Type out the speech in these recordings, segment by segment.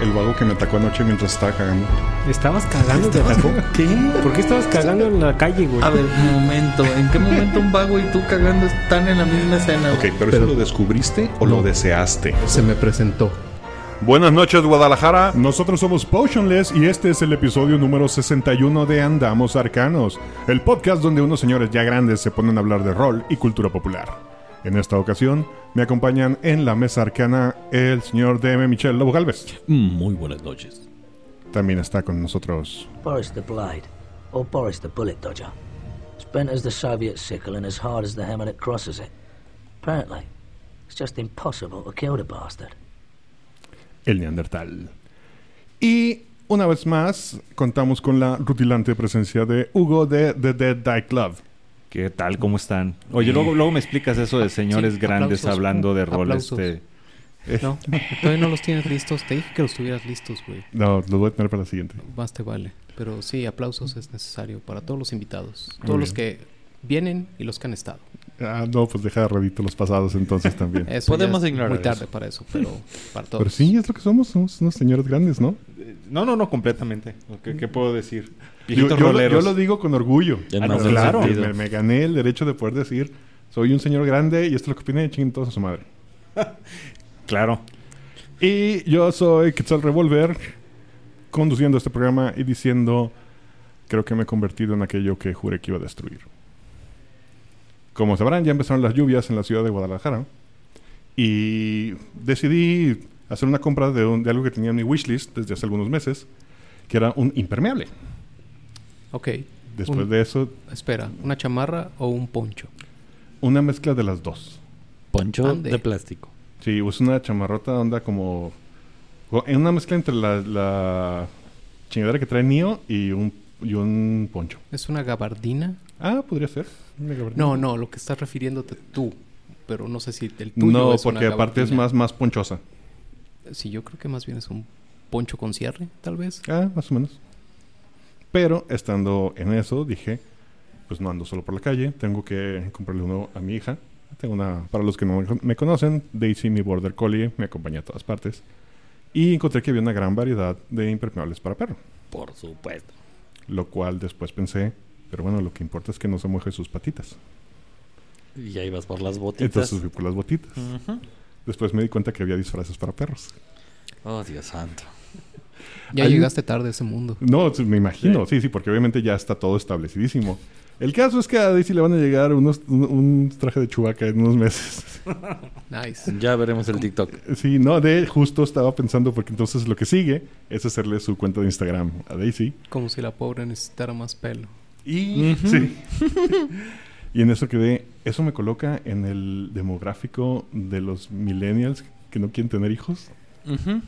El vago que me atacó anoche mientras estaba cagando. ¿Estabas cagando? ¿Te atacó? ¿Qué? ¿Por qué estabas cagando en la calle, güey? A ver, un momento. ¿En qué momento un vago y tú cagando están en la misma escena? Ok, güey? pero, ¿eso lo descubriste o lo deseaste? Se me presentó. Buenas noches, Guadalajara. Nosotros somos Potionless y este es el episodio número 61 de Andamos Arcanos, el podcast donde unos señores ya grandes se ponen a hablar de rol y cultura popular. En esta ocasión me acompañan en la mesa arcana el señor DM Michel Lobo Galvez. Muy buenas noches. También está con nosotros Boris the Blade, or Boris the Bullet Dodger. As bent as the Soviet sickle and as hard as the hammer that crosses it. Apparently, it's just impossible to kill the bastard. el Neandertal. Y una vez más contamos con la rutilante presencia de Hugo de The Dead Die Club. ¿Qué tal? ¿Cómo están? Oye, luego, luego me explicas eso de señores Sí, grandes aplausos. hablando de rol. Aplausos. Este, No, todavía no los tienes listos. Te dije que los tuvieras listos, güey. No, lo voy a tener para la siguiente. Más te vale. Pero sí, aplausos es necesario para todos los invitados. Muy Todos los que vienen y los que han estado. Ah, no, pues deja de redito los pasados entonces también. Eso Podemos ignorar muy tarde eso. para eso, pero para todos. Pero sí, es lo que somos, somos unos señores grandes, ¿no? no, no, no, completamente. ¿Qué, qué puedo decir? Yo, Viejitos yo lo, roleros. yo lo digo con orgullo. Ah, no claro. Me, me gané el derecho de poder decir, soy un señor grande y esto es lo que opina de chinguen todos a su madre. Claro. Y yo soy Quetzal Revolver, conduciendo este programa y diciendo, creo que me he convertido en aquello que juré que iba a destruir. Como sabrán, ya empezaron las lluvias en la ciudad de Guadalajara y decidí hacer una compra de, un- de algo que tenía en mi wishlist desde hace algunos meses, que era un impermeable. Ok. Después Un- de eso, Espera, ¿una chamarra o un poncho? una mezcla de las dos. Poncho Ande. de plástico. Sí, uso una chamarrota onda como... En una mezcla entre la, la chingadera que trae Nio y un, y un poncho. ¿Es una gabardina? Ah, podría ser. Una gabardina. No, no, lo que estás refiriéndote tú. Pero no sé si el tuyo No, es una porque aparte es más, más ponchosa. Sí, yo creo que más bien es un poncho con cierre, tal vez. Ah, más o menos. Pero estando en eso, dije, pues no ando solo por la calle, tengo que comprarle uno a mi hija. Tengo una, para los que no me conocen, Daisy, mi border collie, me acompaña a todas partes. Y encontré que había una gran variedad de impermeables para perro. Por supuesto. Lo cual después pensé, pero bueno, lo que importa es que no se moje sus patitas. Y ya ibas por las botitas. Entonces fui por las botitas. Ujú. Después me di cuenta que había disfraces para perros. Oh, Dios santo. Ya Hay un- llegaste tarde a ese mundo. No, me imagino, sí, sí, porque obviamente ya está todo establecidísimo. El caso es que a Daisy le van a llegar unos, un, un traje de chubaca en unos meses. Nice. Ya veremos el TikTok. Sí, no, de justo estaba pensando porque entonces lo que sigue es hacerle su cuenta de Instagram a Daisy. Como si la pobre necesitara más pelo. Y sí. y en eso quedé, eso me coloca en el demográfico de los millennials que no quieren tener hijos. Ujú.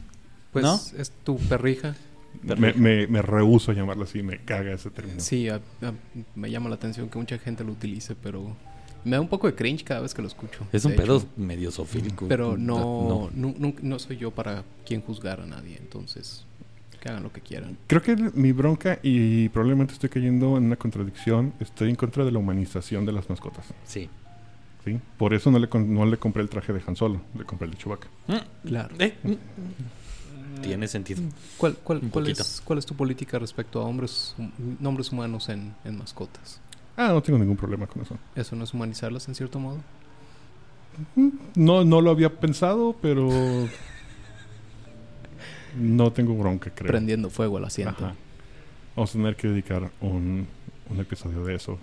Pues ¿No? es tu perrija. Me, me, me rehúso a llamarlo así, me caga ese término. Sí, a- a- me llama la atención que mucha gente lo utilice, pero me da un poco de cringe cada vez que lo escucho. Es un pedo hecho. medio sofílico. Pero no, no. nu- no soy yo para quien juzgar a nadie, entonces que hagan lo que quieran. Creo que mi bronca, y probablemente estoy cayendo en una contradicción, estoy en contra de la humanización de las mascotas. Sí. ¿sí? Por eso no le, con- no le compré el traje de Han Solo, le compré el de Chewbacca. Claro. Eh, mm. Tiene sentido. ¿Cuál, cuál, cuál es, ¿Cuál es tu política respecto a hombres, nombres humanos en, en mascotas? Ah, no tengo ningún problema con eso. ¿Eso no es humanizarlas en cierto modo? No, no lo había pensado, pero no tengo bronca, creo. Prendiendo fuego al asiento. Ajá. Vamos a tener que dedicar un, un episodio de eso.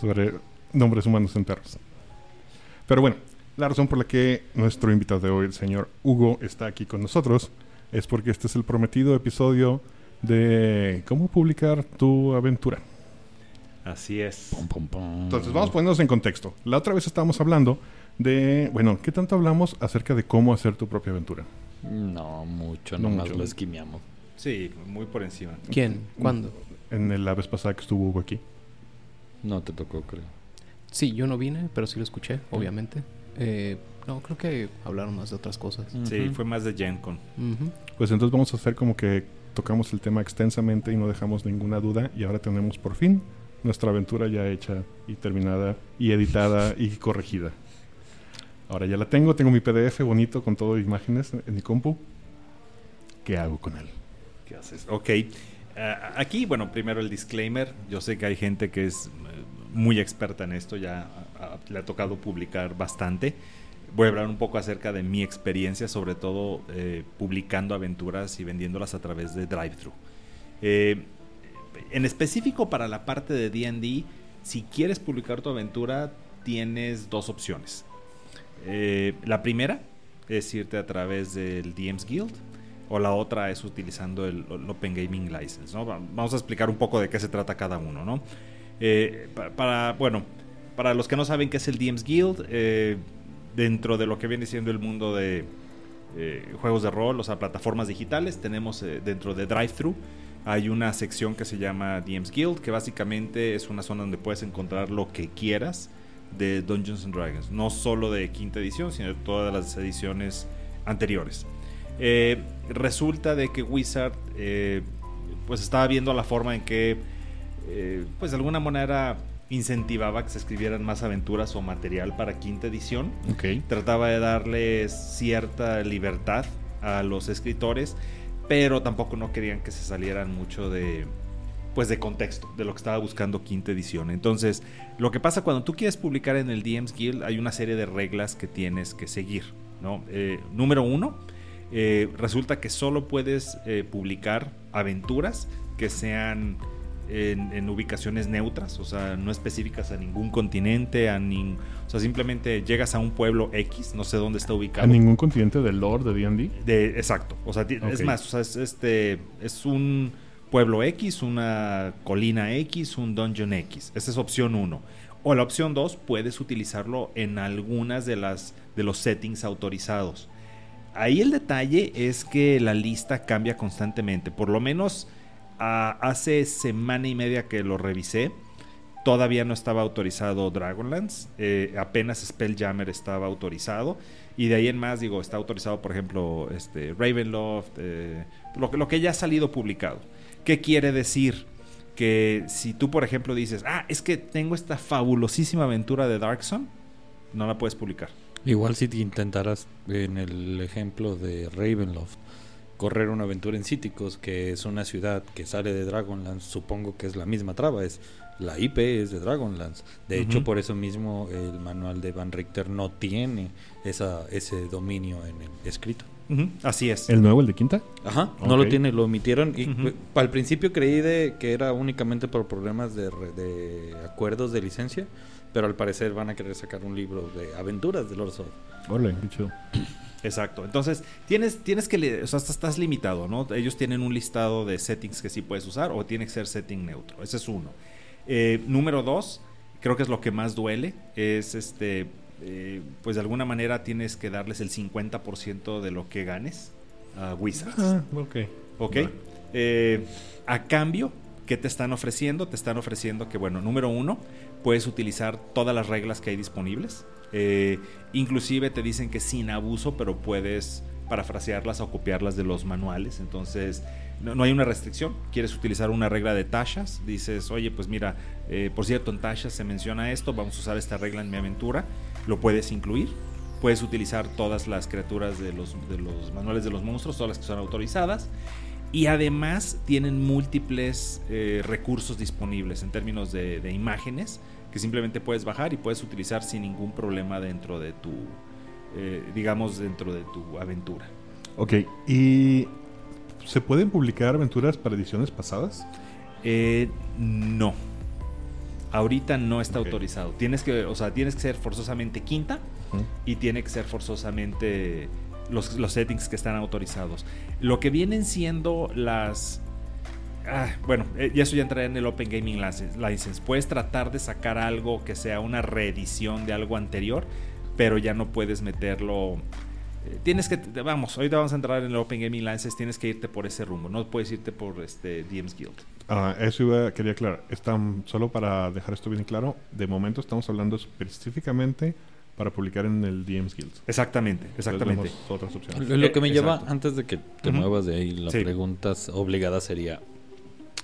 Sobre nombres humanos en perros. Pero bueno, la razón por la que nuestro invitado de hoy, el señor Hugo, está aquí con nosotros es porque este es el prometido episodio de cómo publicar tu aventura. Así es. Pum, pum, pum. Entonces, vamos ponernos en contexto. La otra vez estábamos hablando de, bueno, ¿qué tanto hablamos acerca de cómo hacer tu propia aventura? No, mucho, No nomás mucho. lo esquimiamos. Sí, muy por encima. ¿Quién? ¿Cuándo? En el- la vez pasada que estuvo Hugo aquí. No te tocó, creo. Sí, yo no vine, pero sí lo escuché, obviamente. Eh, no, creo que hablaron más de otras cosas. Sí, Ujú. fue más de Gen Con. Ujú. Pues entonces vamos a hacer como que tocamos el tema extensamente y no dejamos ninguna duda. Y ahora tenemos por fin nuestra aventura ya hecha y terminada y editada y corregida. Ahora ya la tengo, tengo mi PDF bonito con todo imágenes en mi compu. ¿Qué hago con él? ¿Qué haces? Ok. Ah, aquí, bueno, primero el disclaimer. Yo sé que hay gente que es eh, muy experta en esto, ya le ha tocado publicar bastante. Voy a hablar un poco acerca de mi experiencia, sobre todo eh, publicando aventuras y vendiéndolas a través de DriveThru. Eh, en específico para la parte de D&D, si quieres publicar tu aventura, tienes dos opciones. Eh, la primera es irte a través del DMs Guild o la otra es utilizando el, Open Gaming License. Vamos a explicar un poco de qué se trata cada uno. ¿no? Eh, pa- para, bueno, para los que no saben qué es el DMs Guild, eh, dentro de lo que viene siendo el mundo de eh, juegos de rol, o sea, plataformas digitales, tenemos eh, dentro de DriveThru hay una sección que se llama DMs Guild, que básicamente es una zona donde puedes encontrar lo que quieras de Dungeons and Dragons, no solo de quinta edición, sino de todas las ediciones anteriores. Resulta de que Wizard pues estaba viendo la forma en que pues de alguna manera incentivaba que se escribieran más aventuras o material para quinta edición Ok. trataba de darles cierta libertad a los escritores, pero tampoco no querían que se salieran mucho de pues de contexto de lo que estaba buscando quinta edición. Entonces, lo que pasa cuando tú quieres publicar en el DMs Guild hay una serie de reglas que tienes que seguir, ¿no? Eh, número uno, eh, resulta que solo puedes eh, publicar aventuras que sean en, en ubicaciones neutras, o sea, no específicas a ningún continente, a nin- o sea, simplemente llegas a un pueblo X, no sé dónde está ¿A ubicado. ningún continente del lore de D&D? De, exacto, o sea, es más, o sea, es, este, es un pueblo X, una colina X, un dungeon X. Esa es opción 1. O la opción 2, puedes utilizarlo en algunas de las de los settings autorizados. Ahí el detalle es que la lista cambia constantemente. Por lo menos hace semana y media que lo revisé. Todavía no estaba autorizado Dragonlance. eh, apenas Spelljammer estaba autorizado. Y de ahí en más, digo, está autorizado, por ejemplo, este, Ravenloft. eh, lo, que- lo que ya ha salido publicado. ¿Qué quiere decir? Que si tú, por ejemplo, dices, ah, es que tengo esta fabulosísima aventura de Darkson, no la puedes publicar. Igual si te intentaras, en el ejemplo de Ravenloft, correr una aventura en Cíticos, que es una ciudad que sale de Dragonlance, supongo que es la misma traba, es la IP es de Dragonlance. De hecho, Ujú. por eso mismo el manual de Van Richter no tiene esa, ese dominio en el escrito. Ujú, Así es. ¿El nuevo, el de quinta? Ajá, Ok. no lo tiene, lo omitieron y Ujú. pues, al principio creí de que era únicamente por problemas de, de acuerdos de licencia, pero al parecer van a querer sacar un libro de aventuras de Lord of Órale, qué chido. Exacto. Entonces, tienes, tienes que, o sea, estás- limitado, ¿no? Ellos tienen un listado de settings que sí puedes usar o tiene que ser setting neutro. Ese es uno. Eh, número dos, creo que es lo que más duele, es este, eh, pues de alguna manera tienes que darles el 50% de lo que ganes a Wizards. Ah, ok. ¿Ok? Eh, a cambio, ¿qué te están ofreciendo? Te están ofreciendo que, bueno, número uno, puedes utilizar todas las reglas que hay disponibles. Eh, inclusive te dicen que sin abuso, pero puedes parafrasearlas o copiarlas de los manuales. Entonces, no, hay una restricción. Quieres utilizar una regla de tachas. Dices, oye, pues mira, eh, por cierto, en tachas se menciona esto. Vamos a usar esta regla en mi aventura. Lo puedes incluir. Puedes utilizar todas las criaturas de los, de los manuales de los monstruos, todas las que son autorizadas. Y además tienen múltiples eh, recursos disponibles en términos de imágenes que simplemente puedes bajar y puedes utilizar sin ningún problema dentro de tu, eh, digamos, dentro de tu aventura. Ok, ¿y se pueden publicar aventuras para ediciones pasadas? Eh, no. Ahorita no está autorizado. Tienes que, o sea, tienes que ser forzosamente quinta y tiene que ser forzosamente los, los settings que están autorizados. Lo que vienen siendo las... ah, bueno, eh, y eso ya entraría en el Open Gaming License. License. Puedes tratar de sacar algo que sea una reedición de algo anterior, pero ya no puedes meterlo... eh, tienes que, vamos, ahorita vamos a entrar en el Open Gaming Lances, tienes que irte por ese rumbo, no puedes irte por este DMs Guild. Ah, eso iba, quería aclarar. Están, solo para dejar esto bien claro, de momento estamos hablando específicamente para publicar en el DMs Guild. Exactamente, exactamente. otras opciones. Lo, lo que me Eh, lleva, exacto. antes de que te muevas de ahí, la Sí. pregunta obligada sería,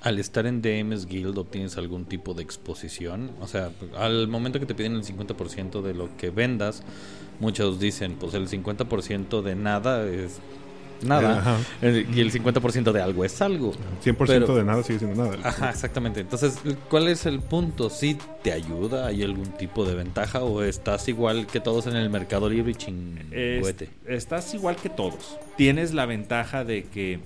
al estar en DMs Guild obtienes algún tipo de exposición, o sea, al momento que te piden el 50% de lo que vendas, muchos dicen, pues el 50% de nada es nada, Ajá. eh, y el 50% de algo es algo. 100% Pero- de nada sigue siendo nada. Ajá, exactamente. Entonces, ¿cuál es el punto? ¿Sí te ayuda? ¿Hay algún tipo de ventaja? ¿O estás igual que todos en el mercado libre y Es- chingüete? estás igual que todos. Tienes la ventaja de que,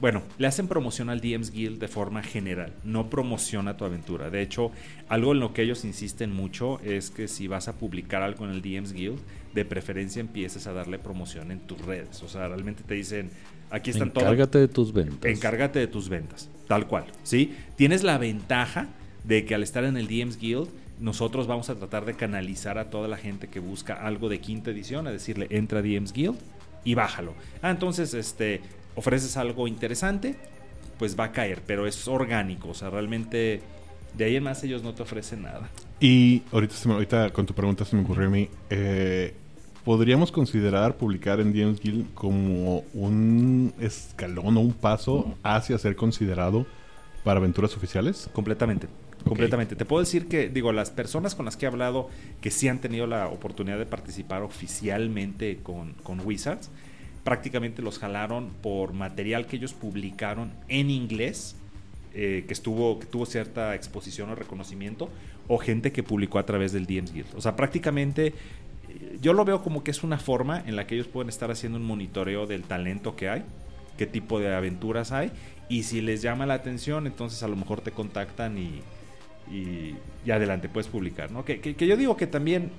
bueno, le hacen promoción al DMs Guild de forma general, no promociona tu aventura. De hecho, algo en lo que ellos insisten mucho es que si vas a publicar algo en el DMs Guild, de preferencia empieces a darle promoción en tus redes. O sea, realmente te dicen, aquí están todas Encárgate de tus ventas. Encárgate de tus ventas, tal cual, ¿sí? Tienes la ventaja de que al estar en el DMs Guild, nosotros vamos a tratar de canalizar a toda la gente que busca algo de quinta edición, a decirle, entra a DMs Guild y bájalo. Ah, entonces, este, ofreces algo interesante, pues va a caer, pero es orgánico, o sea, realmente de ahí en más ellos no te ofrecen nada. Y ahorita, se me- ahorita con tu pregunta se me ocurrió a mí, eh, ¿podríamos considerar publicar en DMs Guild como un escalón o un paso hacia ser considerado para aventuras oficiales? Completamente. Completamente. Te puedo decir que, digo, las personas con las que he hablado que sí han tenido la oportunidad de participar oficialmente con, con Wizards, prácticamente los jalaron por material que ellos publicaron en inglés, eh, que, estuvo, que tuvo cierta exposición o reconocimiento, o gente que publicó a través del DMs Guild. O sea, prácticamente eh, yo lo veo como que es una forma en la que ellos pueden estar haciendo un monitoreo del talento que hay, qué tipo de aventuras hay, y si les llama la atención, entonces a lo mejor te contactan y, y, adelante, puedes publicar, ¿no? Que, que- que yo digo que también,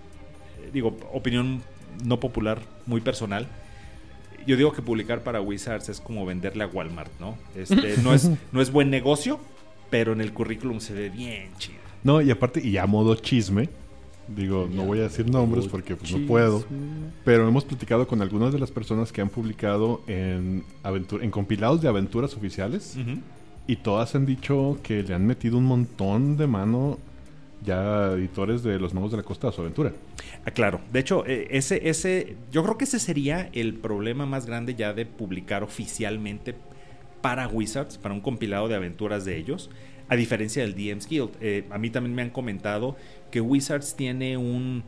eh, digo, opinión no popular, muy personal, yo digo que publicar para Wizards es como venderle a Walmart, ¿no? Este, no, es, no es buen negocio, pero en el currículum se ve bien chido. No, y aparte, y a modo chisme, digo, no voy a decir nombres porque pues, no puedo, pero hemos platicado con algunas de las personas que han publicado en, aventu- en compilados de aventuras oficiales y todas han dicho que le han metido un montón de mano ya editores de Los Magos de la Costa a su aventura. Ah, claro, de hecho, eh, ese, ese, yo creo que ese sería el problema más grande ya de publicar oficialmente para Wizards, para un compilado de aventuras de ellos, a diferencia del DMs Guild. Eh, a mí también me han comentado que Wizards tiene un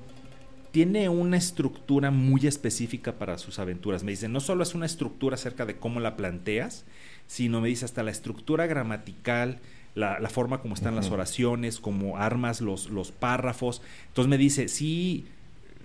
tiene una estructura muy específica para sus aventuras. Me dicen, no solo es una estructura acerca de cómo la planteas, sino me dice hasta la estructura gramatical, la, la forma como están las oraciones, cómo armas los, los párrafos. Entonces me dice, sí,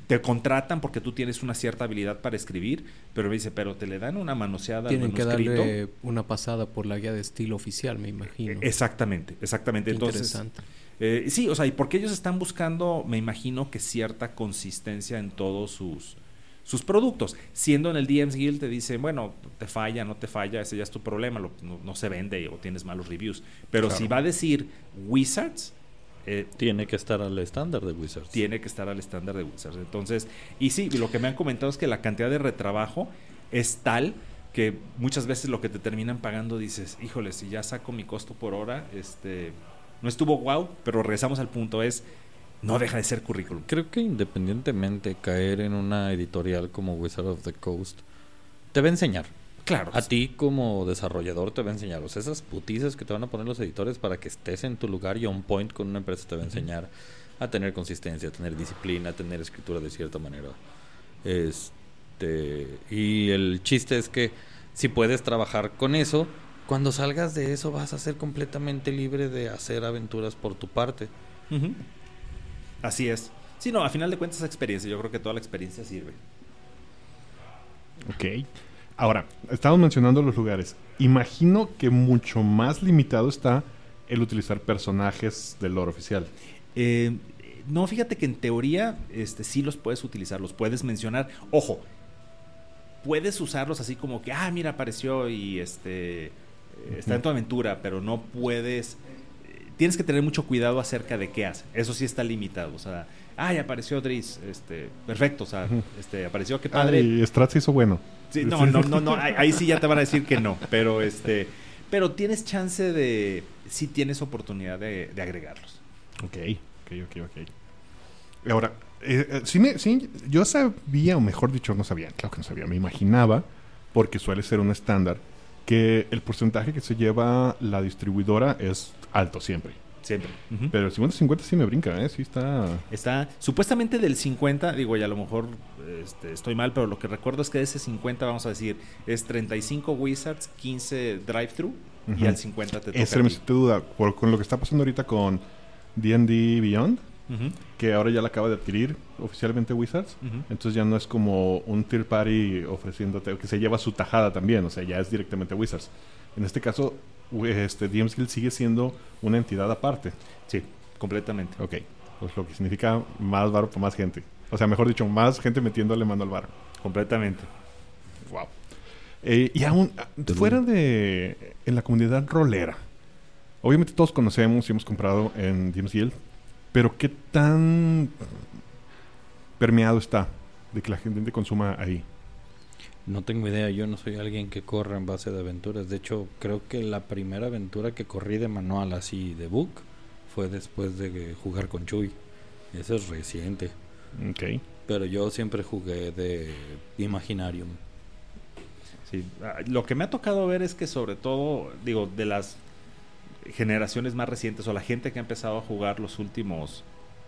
te contratan porque tú tienes una cierta habilidad para escribir, pero me dice, pero te le dan una manoseada Tienen al que manuscrito. darle una pasada por la guía de estilo oficial, me imagino. Exactamente, exactamente. Qué Entonces, interesante. eh, sí, o sea, y porque ellos están buscando, me imagino que cierta consistencia en todos sus, sus productos. Siendo en el DMs Guild te dicen, bueno, te falla, no te falla, ese ya es tu problema, lo- no, no se vende o tienes malos reviews. Pero si va a decir Wizards, eh, Tiene que estar al estándar de Wizards. tiene que estar al estándar de Wizards. Entonces, y sí, lo que me han comentado es que la cantidad de retrabajo es tal que muchas veces lo que te terminan pagando dices, híjole, si ya saco mi costo por hora, este, no estuvo wow, pero regresamos al punto, es, no deja de ser currículum. Creo que independientemente caer en una editorial como Wizard of the Coast te va a enseñar. Claro. A ti como desarrollador te va a enseñar. O sea, esas putizas que te van a poner los editores para que estés en tu lugar y on point con una empresa te va a enseñar a tener consistencia, a tener disciplina, a tener escritura de cierta manera. Este, y el chiste es que si puedes trabajar con eso, cuando salgas de eso vas a ser completamente libre de hacer aventuras por tu parte. Así es. Sí, no, a final de cuentas es experiencia. Yo creo que toda la experiencia sirve. Ok. Ahora, estamos mencionando los lugares. Imagino que mucho más limitado está el utilizar personajes del lore oficial. Eh, no, fíjate que en teoría este, sí los puedes utilizar, los puedes mencionar. Ojo, puedes usarlos así como que, ah, mira, apareció y este eh, está en tu aventura, pero no puedes. Tienes que tener mucho cuidado acerca de qué hace. Eso sí está limitado. O sea, ay, apareció Driz, este, perfecto, o sea, este, apareció, qué padre. Y Strat se hizo bueno. Sí, no, no, no, no, ahí, ahí sí ya te van a decir que no, pero este, pero tienes chance de, sí tienes oportunidad de, de agregarlos. Ok, ok, ok, ok. Ahora, eh, eh, sí me- sí, yo sabía, o mejor dicho, no sabía, claro que no sabía, me imaginaba, porque suele ser un estándar, que el porcentaje que se lleva la distribuidora es alto siempre. Siempre. Pero el 50-50 sí me brinca, ¿eh? Sí está... Está supuestamente del 50, digo, y a lo mejor este, estoy mal, pero lo que recuerdo es que de ese 50, vamos a decir, es 35 Wizards, 15 Drive-Thru, y al 50 te toca. Duda, por, con lo que está pasando ahorita con D&D Beyond, que ahora ya la acaba de adquirir oficialmente Wizards. Entonces ya no es como un third party ofreciéndote, que se lleva su tajada también, o sea, ya es directamente Wizards. En este caso, este, DMs Guild sigue siendo una entidad aparte. Sí, completamente. Ok, pues lo que significa más varo para más gente. O sea, mejor dicho, más gente metiéndole mano al bar. Completamente. Wow. Eh, y aún, ah, fuera de en la comunidad rolera, obviamente todos conocemos y hemos comprado en DMs Guild, pero ¿qué tan permeado está de que la gente consuma ahí? No tengo idea, yo no soy alguien que corra en base de aventuras. De hecho, creo que la primera aventura que corrí de manual así de book fue después de jugar con Chuy. Eso es reciente. Ok. Pero yo siempre jugué de Imaginarium. Sí. Ah, Lo que me ha tocado ver es que sobre todo, digo, de las generaciones más recientes o la gente que ha empezado a jugar los últimos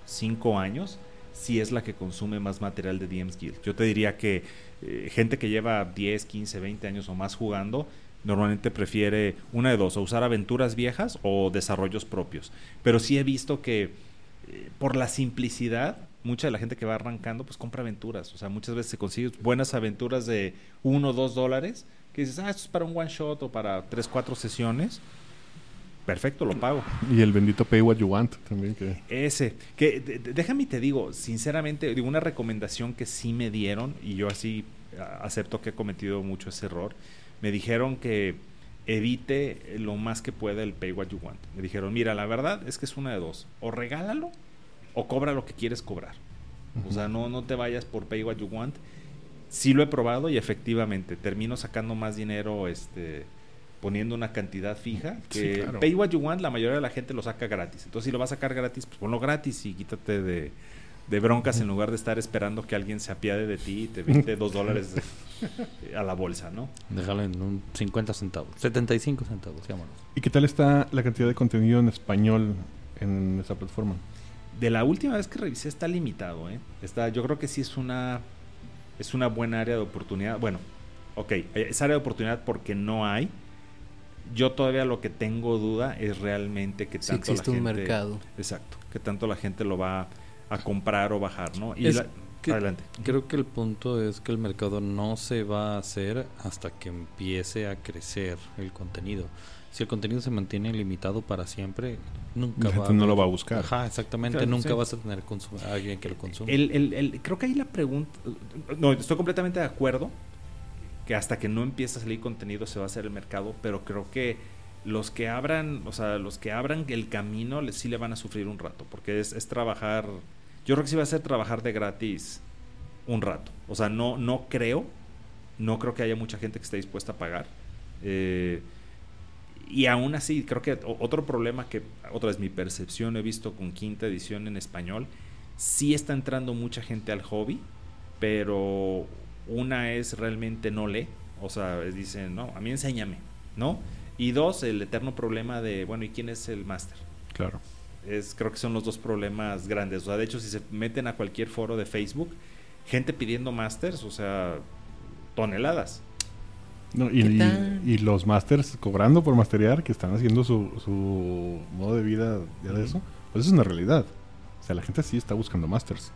cinco años, sí es la que consume más material de DMs Guild. Yo te diría que eh, gente que lleva 10, 15, 20 años o más jugando, normalmente prefiere una de dos, o usar aventuras viejas o desarrollos propios. Pero sí he visto que eh, por la simplicidad, mucha de la gente que va arrancando, pues compra aventuras. O sea, muchas veces se consigue buenas aventuras de uno o dos dólares, que dices, ah, esto es para un one shot o para tres, cuatro sesiones. Perfecto, lo pago. Y el bendito Pay What You Want también que... Ese, que déjame y te digo, sinceramente, digo, una recomendación que sí me dieron, y yo así acepto que he cometido mucho ese error, me dijeron que evite lo más que pueda el pay what you want. Me dijeron, mira, la verdad es que es una de dos, o regálalo o cobra lo que quieres cobrar. O sea, no, no te vayas por pay what you want. Sí lo he probado y efectivamente termino sacando más dinero este poniendo una cantidad fija Sí, que claro. pay what you want la mayoría de la gente lo saca gratis. Entonces si lo vas a sacar gratis, pues ponlo gratis y quítate de, de broncas en lugar de estar esperando que alguien se apiade de ti y te vende dos dólares a la bolsa, ¿no? Déjalo en un 50 centavos. 75 centavos, vámonos. ¿Y qué tal está la cantidad de contenido en español en esa plataforma? De la última vez que revisé está limitado, ¿eh? Está, yo creo que sí es una es una buena área de oportunidad. Bueno, ok, es área de oportunidad porque no hay. Yo todavía lo que tengo duda es realmente que tanto existe la un gente, mercado. exacto, que tanto la gente lo va a comprar o bajar, ¿no? Y Es la- que adelante. Creo que el punto es que el mercado no se va a hacer hasta que empiece a crecer el contenido. Si el contenido se mantiene limitado para siempre, nunca La va gente no lo va a buscar. Ajá, exactamente. Claro, nunca sí. vas a tener a alguien que lo consuma. El, el- el- creo que ahí la pregunta. No, estoy completamente de acuerdo que hasta que no empiece a salir contenido se va a hacer el mercado, pero creo que los que abran, o sea, los que abran el camino sí le van a sufrir un rato, porque es, es trabajar. Yo creo que sí va a ser trabajar de gratis un rato. O sea, no, no creo, no creo que haya mucha gente que esté dispuesta a pagar. Eh, y aún así, creo que otro problema que, otra vez mi percepción he visto con quinta edición en español, sí está entrando mucha gente al hobby, pero una es realmente no lee, o sea, dicen, no, a mí enséñame, ¿no? Y dos, el eterno problema de, bueno, ¿y quién es el máster? Claro. Es, creo que son los dos problemas grandes. O sea, de hecho, si se meten a cualquier foro de Facebook, gente pidiendo masters, o sea, toneladas. No, y, y los masters cobrando por masterear, que están haciendo su, su modo de vida ya de eso, pues eso es una realidad. O sea, la gente sí está buscando masters.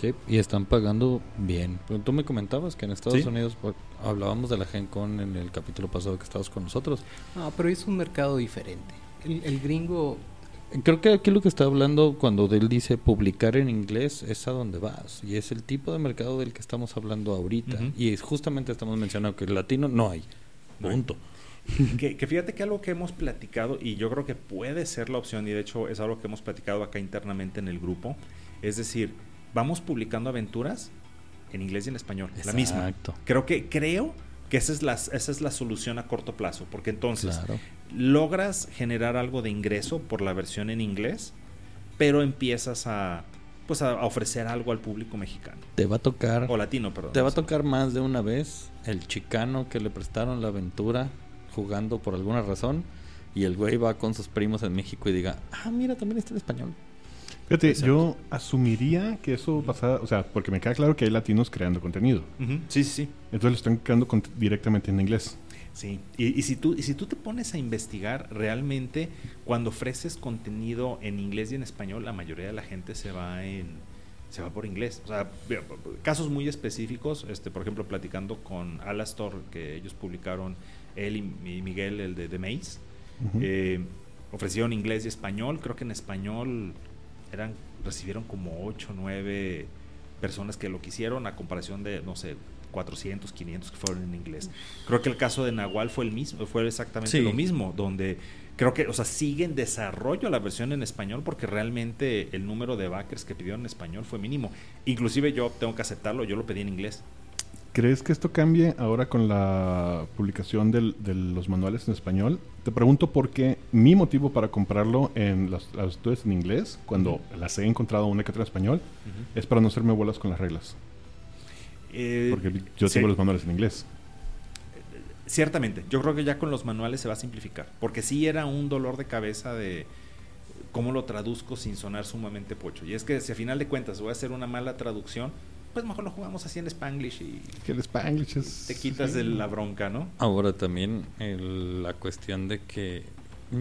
Sí, y están pagando bien. Pero tú me comentabas que en Estados Sí. Unidos hablábamos de la Gen Con en el capítulo pasado que estabas con nosotros. Ah, pero es un mercado diferente. El, el gringo Creo que aquí lo que está hablando cuando él dice publicar en inglés es a donde vas. Y es el tipo de mercado del que estamos hablando ahorita. Y es justamente estamos mencionando que el latino no hay. No hay. Punto. que, que fíjate que algo que hemos platicado y yo creo que puede ser la opción y de hecho es algo que hemos platicado acá internamente en el grupo, es decir, vamos publicando aventuras en inglés y en español, la misma. Exacto. Creo que creo que esa es la esa es la solución a corto plazo, porque entonces Claro. logras generar algo de ingreso por la versión en inglés, pero empiezas a pues a, ofrecer algo al público mexicano Te va a tocar. o latino, perdón. Te va a tocar más de una vez el chicano que le prestaron la aventura jugando por alguna razón y el güey va con sus primos en México y diga, ah, mira, también está en español. Fíjate, yo asumiría que eso pasa, o sea, porque me queda claro que hay latinos creando contenido. Sí, sí, sí. Entonces lo están creando directamente en inglés. Sí, y, y si tú, y si tú te pones a investigar, realmente cuando ofreces contenido en inglés y en español, la mayoría de la gente se va en se va por inglés. O sea, casos muy específicos, este, por ejemplo, platicando con Alastor, que ellos publicaron, él y, Miguel, el de The Maze, eh, ofrecieron inglés y español. Creo que en español eran recibieron como 8 o 9 personas que lo quisieron a comparación de, no sé, 400, 500 que fueron en inglés. Creo que el caso de Nahual fue el mismo, fue exactamente Sí. lo mismo, donde creo que, o sea, sigue en desarrollo la versión en español porque realmente el número de backers que pidieron en español fue mínimo. Inclusive yo tengo que aceptarlo, yo lo pedí en inglés. ¿Crees que esto cambie ahora con la publicación del- de los manuales en español? Te pregunto porque mi motivo para comprarlo en las, las estudios en inglés, cuando las he encontrado una que otra en español, es para no hacerme bolas con las reglas. Eh, Porque yo sí. tengo los manuales en inglés. Ciertamente, yo creo que ya con los manuales se va a simplificar, porque sí era un dolor de cabeza de cómo lo traduzco sin sonar sumamente pocho. Y es que si a final de cuentas voy a hacer una mala traducción, pues mejor lo jugamos así en Spanglish y Que el Spanglish es... te quitas de la bronca, ¿no? Ahora también el- la cuestión de que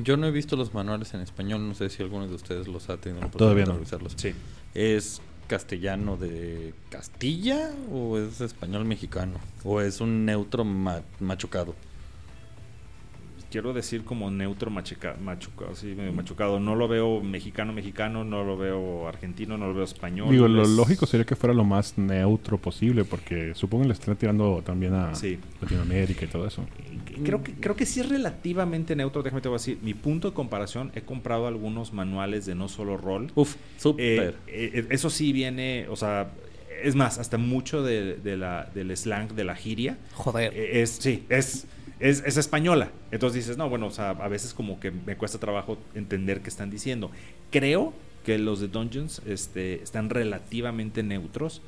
yo no he visto los manuales en español, no sé si alguno de ustedes los ha tenido la Todavía no. revisarlos. Sí. ¿Es castellano de Castilla o es español mexicano? ¿O es un neutro ma- machucado? Quiero decir como neutro machuca, machucado, sí, medio machucado. No lo veo mexicano, mexicano, no lo veo argentino, no lo veo español. Digo, lo es- lógico sería que fuera lo más neutro posible, porque supongo que le están tirando también a Sí. Latinoamérica y todo eso. Creo que, creo que sí es relativamente neutro, déjame te voy a decir. Mi punto de comparación, he comprado algunos manuales de no solo rol. Uf, Eh, súper. eh, eso sí viene, o sea, es más, hasta mucho de, de la, del slang de la giria. Joder. eh, es, sí, es, es, es española. Entonces dices, no, bueno, o sea, a veces como que me cuesta trabajo entender qué están diciendo. Creo que los de Dungeons este, están relativamente neutros,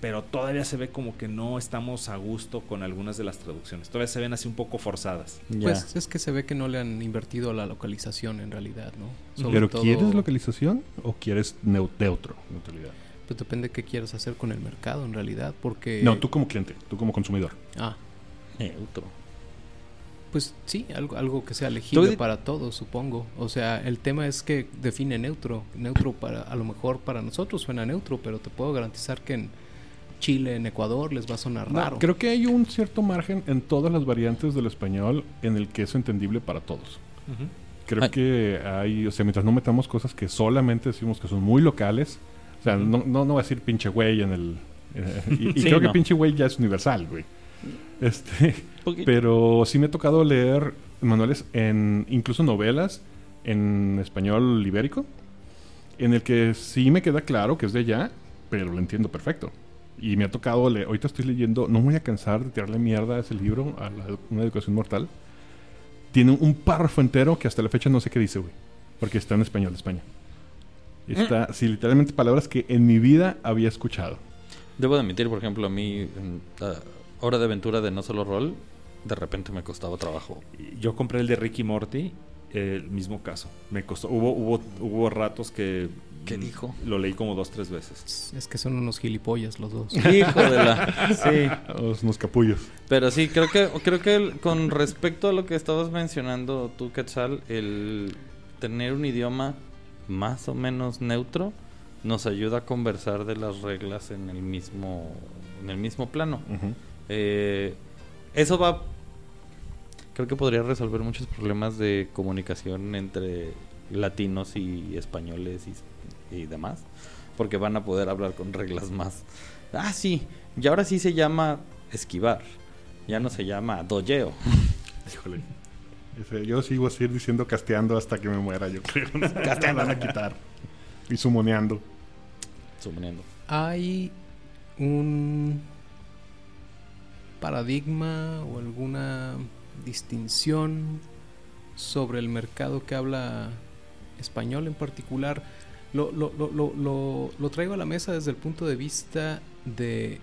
pero todavía se ve como que no estamos a gusto con algunas de las traducciones. Todavía se ven así un poco forzadas. Pues es que se ve que no le han invertido a la localización en realidad, ¿no? Sobre ¿Pero todo, quieres localización o quieres neu- neutro? Neutralidad. Pues depende de qué quieras hacer con el mercado en realidad, porque... No, tú como cliente, tú como consumidor. Ah, neutro. Pues sí, algo, algo que sea legible para todos, supongo. O sea, el tema es que define neutro. Neutro para, a lo mejor para nosotros suena neutro, pero te puedo garantizar que en Chile, en Ecuador, les va a sonar No, raro. creo que hay un cierto margen en todas las variantes del español en el que es entendible para todos. Creo Ay. que hay, o sea, mientras no metamos cosas que solamente decimos que son muy locales, o sea, no, no, no va a decir pinche güey en el... eh, y y Sí, creo que pinche güey ya es universal, güey. Este, pero sí me ha tocado leer manuales en incluso novelas en español ibérico, en el que sí me queda claro que es de allá, pero lo entiendo perfecto. Y me ha tocado leer, ahorita estoy leyendo, no me voy a cansar de tirarle mierda a ese libro, a la- una educación mortal. Tiene un párrafo entero que hasta la fecha no sé qué dice, güey, porque está en español de España. Está, sí, literalmente palabras que en mi vida había escuchado. Debo de admitir, por ejemplo, a mí, hora de aventura de no solo rol, de repente me costaba trabajo. Yo compré el de Ricky Morty, el mismo caso. Me costó, hubo, hubo, hubo ratos que ¿Qué dijo? Lo leí como dos, tres veces. Es que son unos gilipollas los dos. Hijo de la... Sí. Los, unos capullos. Pero sí, creo que, creo que el- con respecto a lo que estabas mencionando tú, Quetzal, el tener un idioma más o menos neutro nos ayuda a conversar de las reglas en el mismo, en el mismo plano. Ujú. Eh, eso va. Creo que podría resolver muchos problemas de comunicación entre latinos y españoles y, y demás. Porque van a poder hablar con reglas más. Ah, sí. Y ahora sí se llama esquivar. Ya no se llama dojeo. Híjole. Ese, yo sí voy a seguir diciendo casteando hasta que me muera, yo creo. casteando. van a quitar. Y sumoneando. Suponiendo. ¿Hay un paradigma o alguna distinción sobre el mercado que habla español en particular? Lo, lo- lo- lo- traigo a la mesa desde el punto de vista de...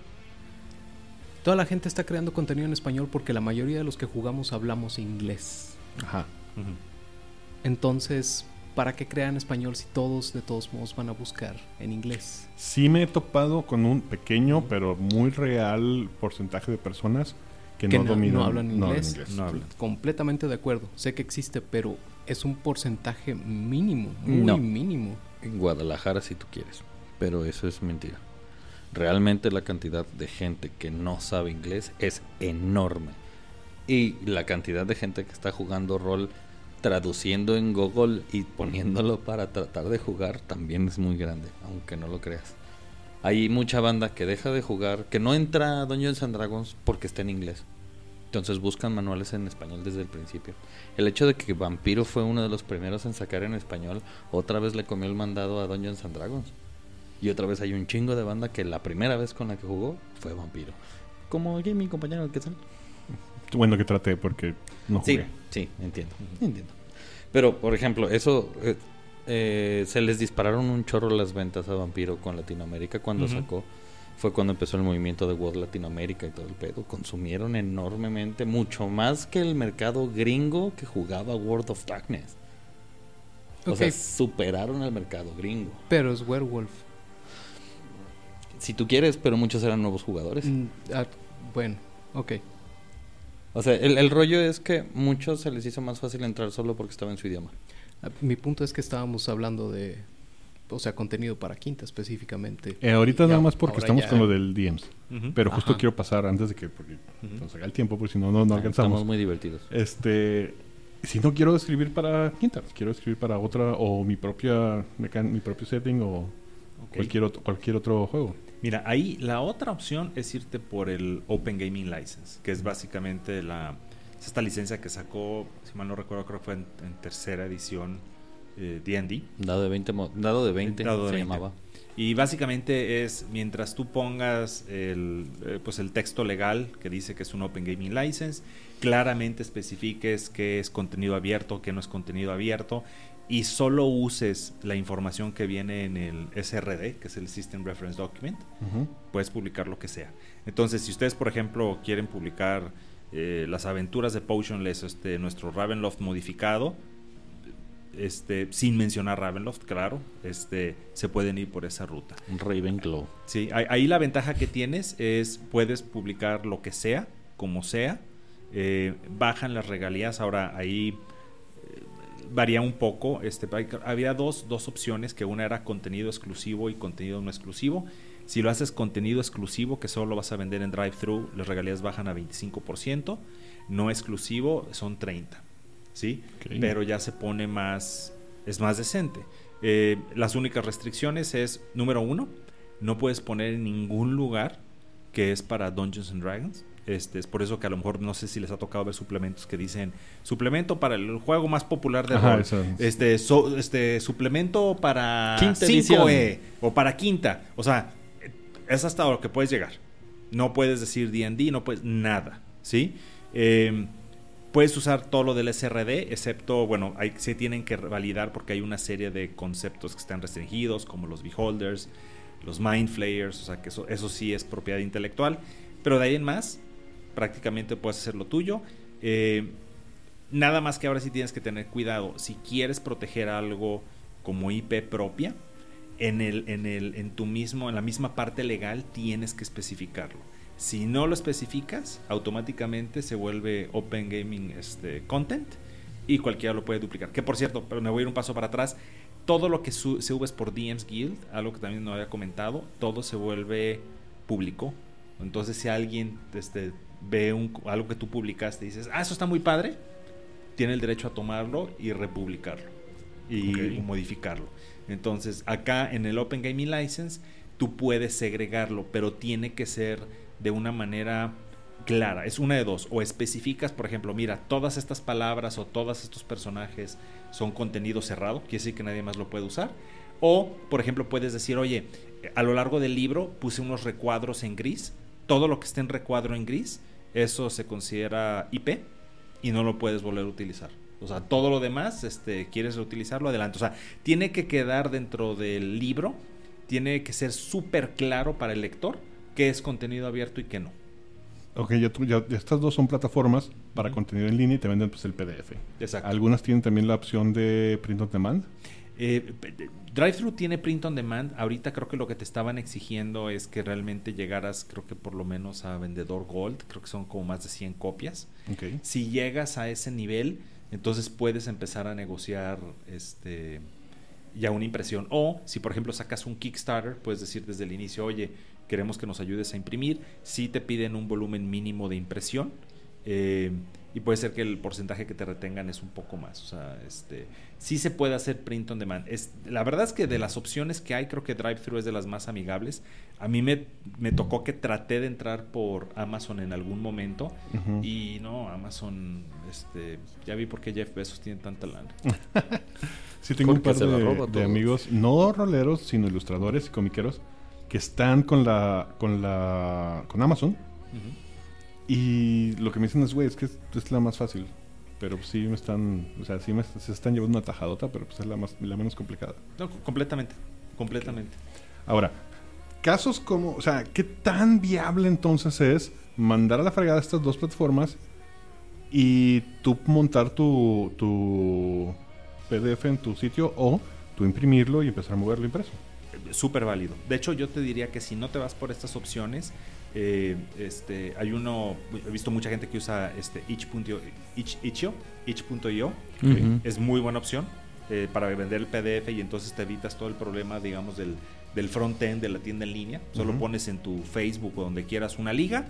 Toda la gente está creando contenido en español porque la mayoría de los que jugamos hablamos inglés. Ajá. Entonces, ¿para qué crean español si todos de todos modos van a buscar en inglés? Sí me he topado con un pequeño, pero muy real porcentaje de personas que, Que no, no- dominan no hablan inglés. No hablan. Completamente de acuerdo. Sé que existe, pero es un porcentaje mínimo, muy No. mínimo. En Guadalajara si tú quieres, pero eso es mentira. Realmente la cantidad de gente que no sabe inglés es enorme. Y la cantidad de gente que está jugando rol traduciendo en Google y poniéndolo para tratar de jugar también es muy grande, aunque no lo creas. Hay mucha banda que deja de jugar, que no entra a Dungeons and Dragons porque está en inglés. Entonces buscan manuales en español desde el principio. El hecho de que Vampiro fue uno de los primeros en sacar en español, otra vez le comió el mandado a Dungeons and Dragons. Y otra vez hay un chingo de banda que la primera vez con la que jugó fue Vampiro. Como mi compañero que sale. Bueno que traté porque no Sí, jugué. sí, entiendo, entiendo. Pero, por ejemplo, eso eh, eh, se les dispararon un chorro las ventas a Vampiro con Latinoamérica cuando sacó. Fue cuando empezó el movimiento de World Latinoamérica y todo el pedo. Consumieron enormemente, mucho más que el mercado gringo que jugaba World of Darkness. O sea, superaron al mercado gringo. pero es Werewolf. Si tú quieres, pero muchos eran nuevos jugadores. Mm, ah, bueno, ok. O sea, el, el rollo es que muchos se les hizo más fácil entrar solo porque estaba en su idioma. Ah, Mi punto es que estábamos hablando de, o sea, contenido para quinta específicamente. Eh, ahorita nada más porque estamos ya- con lo del DMs. Pero justo Ajá. quiero pasar antes de que porque nos haga el tiempo, porque si no, no, no alcanzamos. Estamos muy divertidos. Este, si no quiero escribir para Quintas, quiero escribir para otra o mi propia mecan- mi propio setting o cualquier otro cualquier otro juego. Mira, ahí la otra opción es irte por el Open Gaming License, que es básicamente la es esta licencia que sacó, si mal no recuerdo, creo que fue en, en tercera edición eh, D&D. Dado de 20, mo- dado de 20 Dado de se 20. llamaba. Y básicamente es mientras tú pongas el, eh, pues el texto legal que dice que es un Open Gaming License, claramente especifiques qué es contenido abierto, qué no es contenido abierto, y solo uses la información que viene en el SRD, que es el System Reference Document, puedes publicar lo que sea. Entonces, si ustedes, por ejemplo, quieren publicar eh, las aventuras de Potionless, este, nuestro Ravenloft modificado, este, sin mencionar Ravenloft, claro, este, se pueden ir por esa ruta. Ravenclaw. Sí, ahí, la ventaja que tienes es puedes publicar lo que sea, como sea, eh, bajan las regalías. Ahora ahí varía un poco. Este, había dos, dos opciones, que una era contenido exclusivo y contenido no exclusivo. Si lo haces contenido exclusivo, que solo vas a vender en drive-thru, las regalías bajan a 25%. No exclusivo son 30%. ¿sí? Pero ya se pone más, es más decente. Eh, las únicas restricciones es, número uno, no puedes poner en ningún lugar que es para Dungeons and Dragons. Este, es por eso que a lo mejor no sé si les ha tocado ver suplementos que dicen suplemento para el juego más popular de Ajá, rol. eso. Este, so- este suplemento para Quinta 5E o para quinta. O sea, es hasta lo que puedes llegar. No puedes decir D&D, no puedes nada, ¿sí? Eh, puedes usar todo lo del SRD, excepto, bueno, hay, se tienen que validar porque hay una serie de conceptos que están restringidos, como los Beholders, los Mind Flayers, o sea que eso, eso sí es propiedad intelectual. Pero de ahí en más, prácticamente puedes hacer lo tuyo. Eh, nada más que ahora sí tienes que tener cuidado. Si quieres proteger algo como IP propia, en, el, en, el, en tu mismo, en la misma parte legal tienes que especificarlo. Si no lo especificas, automáticamente se vuelve Open Gaming este, Content y cualquiera lo puede duplicar. Que por cierto, pero me voy a ir un paso para atrás. Todo lo que subes por DMs Guild, algo que también no había comentado, todo se vuelve público. Entonces, si alguien este, ve un- algo que tú publicaste y dices, ah, eso está muy padre, tiene el derecho a tomarlo y republicarlo y modificarlo. Entonces, acá en el Open Gaming License, tú puedes segregarlo, pero tiene que ser de una manera clara. Es una de dos. O especificas, por ejemplo, mira, todas estas palabras o todos estos personajes son contenido cerrado, quiere decir que nadie más lo puede usar. O, por ejemplo, puedes decir, oye, a lo largo del libro puse unos recuadros en gris. Todo lo que esté en recuadro en gris, eso se considera IP y no lo puedes volver a utilizar. O sea, todo lo demás, este, quieres reutilizarlo, adelante. O sea, tiene que quedar dentro del libro, tiene que ser súper claro para el lector qué es contenido abierto y qué no. Ok, ya, tú- ya- ya estas dos son plataformas para contenido en línea y te venden pues el PDF. Exacto. Algunas tienen también la opción de print on demand. Eh, DriveThru tiene print on demand. Ahorita creo que lo que te estaban exigiendo es que realmente llegaras, creo que por lo menos a vendedor Gold. Creo que son como más de 100 copias. Si llegas a ese nivel, entonces puedes empezar a negociar este ya una impresión. O si por ejemplo sacas un Kickstarter, puedes decir desde el inicio, oye, queremos que nos ayudes a imprimir. Si te piden un volumen mínimo de impresión. Eh, y puede ser que el porcentaje que te retengan es un poco más. O sea, este, sí se puede hacer print on demand. Es, la verdad es que de las opciones que hay, creo que DriveThru es de las más amigables. A mí me, me tocó que traté de entrar por Amazon en algún momento. Y no, Amazon, este, ya vi por qué Jeff Bezos tiene tanta lana. Sí, tengo un par de, amigos, no roleros, sino ilustradores y comiqueros, que están con la, con la, con Amazon. Y lo que me dicen es, güey, es que es, es la más fácil. Pero pues, sí me están, o sea, sí me se están llevando una tajadota, pero pues es la más, la menos complicada. No, completamente, completamente. Ahora, casos como, o sea, ¿qué tan viable entonces es mandar a la fregada estas dos plataformas y tú montar tu, tu PDF en tu sitio o tú imprimirlo y empezar a moverlo impreso? Súper válido. De hecho, yo te diría que si no te vas por estas opciones, eh, este, hay uno, he visto mucha gente que usa este itch.io, itch, itch.io, itch.io. Ujú. es muy buena opción eh, para vender el PDF y entonces te evitas todo el problema, digamos, del, del front-end de la tienda en línea. Solo pones en tu Facebook o donde quieras una liga,